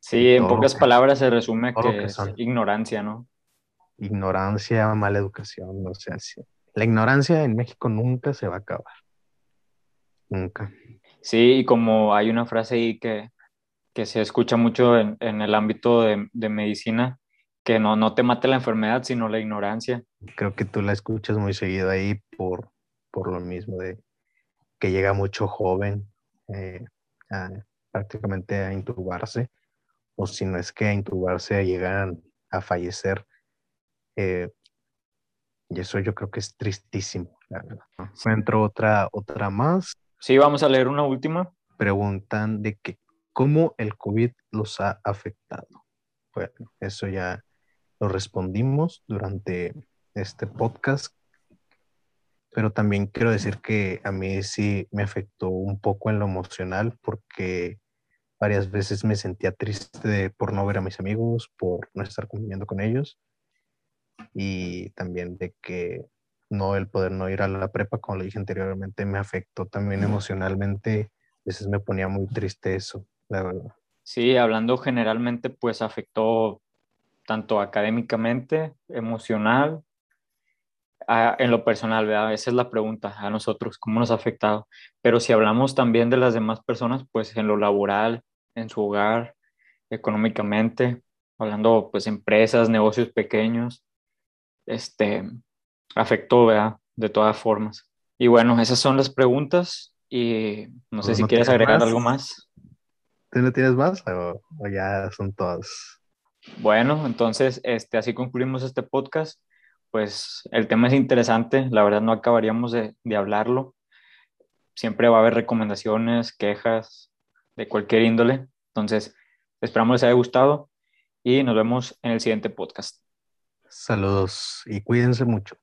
Sí, en pocas que, palabras se resume que, que es ignorancia, ¿no? Ignorancia, mala educación, o sea, sí. la ignorancia en México nunca se va a acabar. Nunca. Sí, y como hay una frase ahí que, que se escucha mucho en, en el ámbito de, de, medicina, que no, no te mate la enfermedad, sino la ignorancia. Creo que tú la escuchas muy seguido ahí por, por lo mismo de que llega mucho joven eh, a, prácticamente a intubarse, o si no es que a intubarse llegan a fallecer. Eh, y eso yo creo que es tristísimo, la verdad. Encuentro otra, otra más. Sí, vamos a leer una última. Preguntan de que cómo el COVID los ha afectado. Bueno, eso ya lo respondimos durante este podcast, pero también quiero decir que a mí sí me afectó un poco en lo emocional porque varias veces me sentía triste por no ver a mis amigos, por no estar conviviendo con ellos. y también de que no el poder no ir a la prepa, como lo dije anteriormente, me afectó también emocionalmente. A veces me ponía muy triste eso, la verdad. Sí, hablando generalmente, pues afectó tanto académicamente, emocional, en lo personal, ¿verdad? Esa es la pregunta a nosotros, ¿cómo nos ha afectado? Pero si hablamos también de las demás personas, pues en lo laboral, en su hogar, económicamente, hablando pues empresas, negocios pequeños, este, afectó, ¿verdad? De todas formas. Y bueno, esas son las preguntas y no sé si quieres agregar algo más. ¿Tú no tienes más o, ya son todas? Bueno, entonces, este, así concluimos este podcast. Pues el tema es interesante, la verdad no acabaríamos de, de hablarlo. Siempre va a haber recomendaciones, quejas de cualquier índole. Entonces, esperamos les haya gustado y nos vemos en el siguiente podcast. Saludos y cuídense mucho.